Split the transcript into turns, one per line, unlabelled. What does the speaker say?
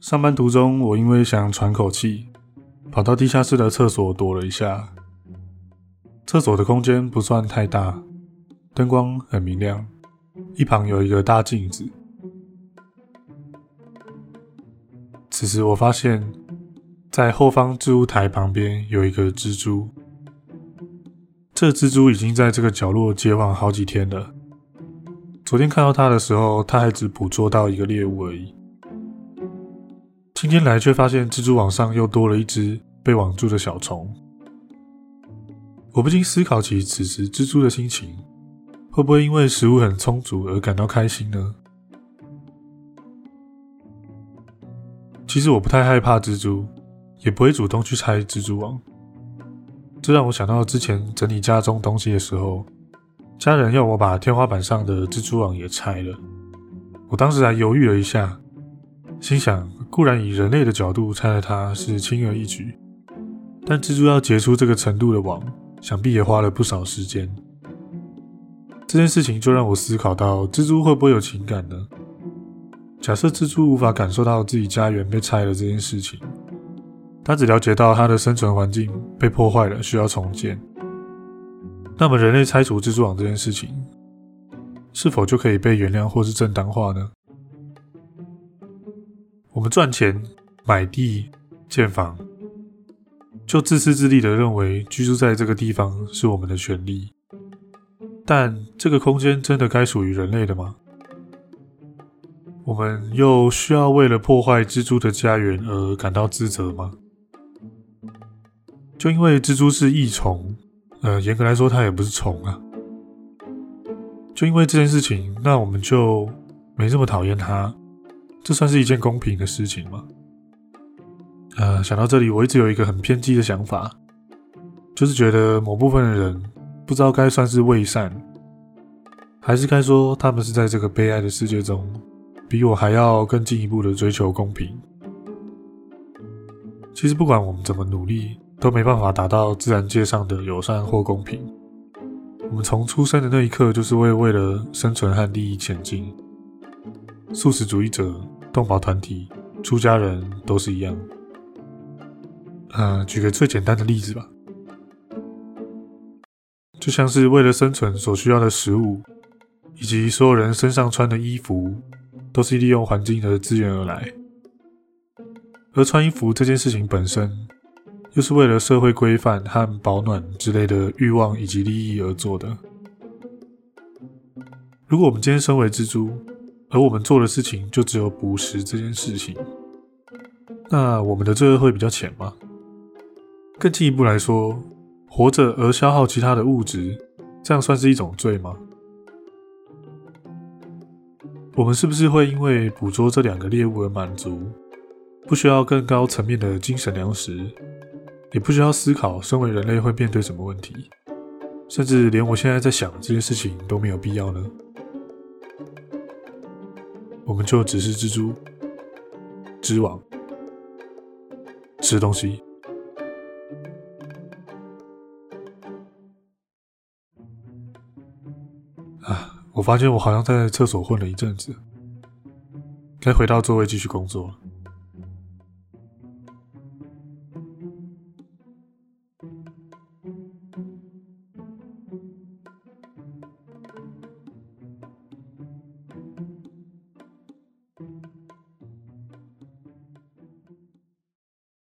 上班途中，我因为想喘口气，跑到地下室的厕所躲了一下。厕所的空间不算太大，灯光很明亮，一旁有一个大镜子。此时，我发现，在后方置物台旁边有一个蜘蛛。这蜘蛛已经在这个角落结网好几天了。昨天看到它的时候，它还只捕捉到一个猎物而已。今天来却发现蜘蛛网上又多了一只被网住的小虫。我不禁思考起此时蜘蛛的心情，会不会因为食物很充足而感到开心呢？其实我不太害怕蜘蛛，也不会主动去拆蜘蛛网。这让我想到之前整理家中东西的时候，家人要我把天花板上的蜘蛛网也拆了。我当时还犹豫了一下，心想固然以人类的角度拆了它是轻而易举，但蜘蛛要结出这个程度的网，想必也花了不少时间。这件事情就让我思考到，蜘蛛会不会有情感呢？假设蜘蛛无法感受到自己家园被拆了这件事情。它只了解到它的生存环境被破坏了，需要重建。那么，人类拆除蜘蛛网这件事情，是否就可以被原谅或是正当化呢？我们赚钱、买地、建房，就自私自利的认为居住在这个地方是我们的权利。但这个空间真的该属于人类的吗？我们又需要为了破坏蜘蛛的家园而感到自责吗？就因为蜘蛛是益虫，呃，严格来说它也不是虫啊。就因为这件事情，那我们就没这么讨厌它，这算是一件公平的事情吗？呃，想到这里，我一直有一个很偏激的想法，就是觉得某部分的人不知道该算是伪善，还是该说他们是在这个悲哀的世界中，比我还要更进一步的追求公平。其实不管我们怎么努力，都没办法达到自然界上的友善或公平。我们从出生的那一刻就是为为了生存和利益前进。素食主义者、动保团体、出家人都是一样。呃，举个最简单的例子吧，就像是为了生存所需要的食物，以及所有人身上穿的衣服，都是利用环境的资源而来。而穿衣服这件事情本身，又是为了社会规范和保暖之类的欲望以及利益而做的。如果我们今天身为蜘蛛，而我们做的事情就只有捕食这件事情，那我们的罪恶会比较浅吗？更进一步来说，活着而消耗其他的物质，这样算是一种罪吗？我们是不是会因为捕捉这两个猎物而满足，不需要更高层面的精神粮食？也不需要思考，身为人类会面对什么问题，甚至连我现在在想这件事情都没有必要呢？我们就只是蜘蛛，织网，吃东西。啊，我发现我好像在厕所混了一阵子，该回到座位继续工作了。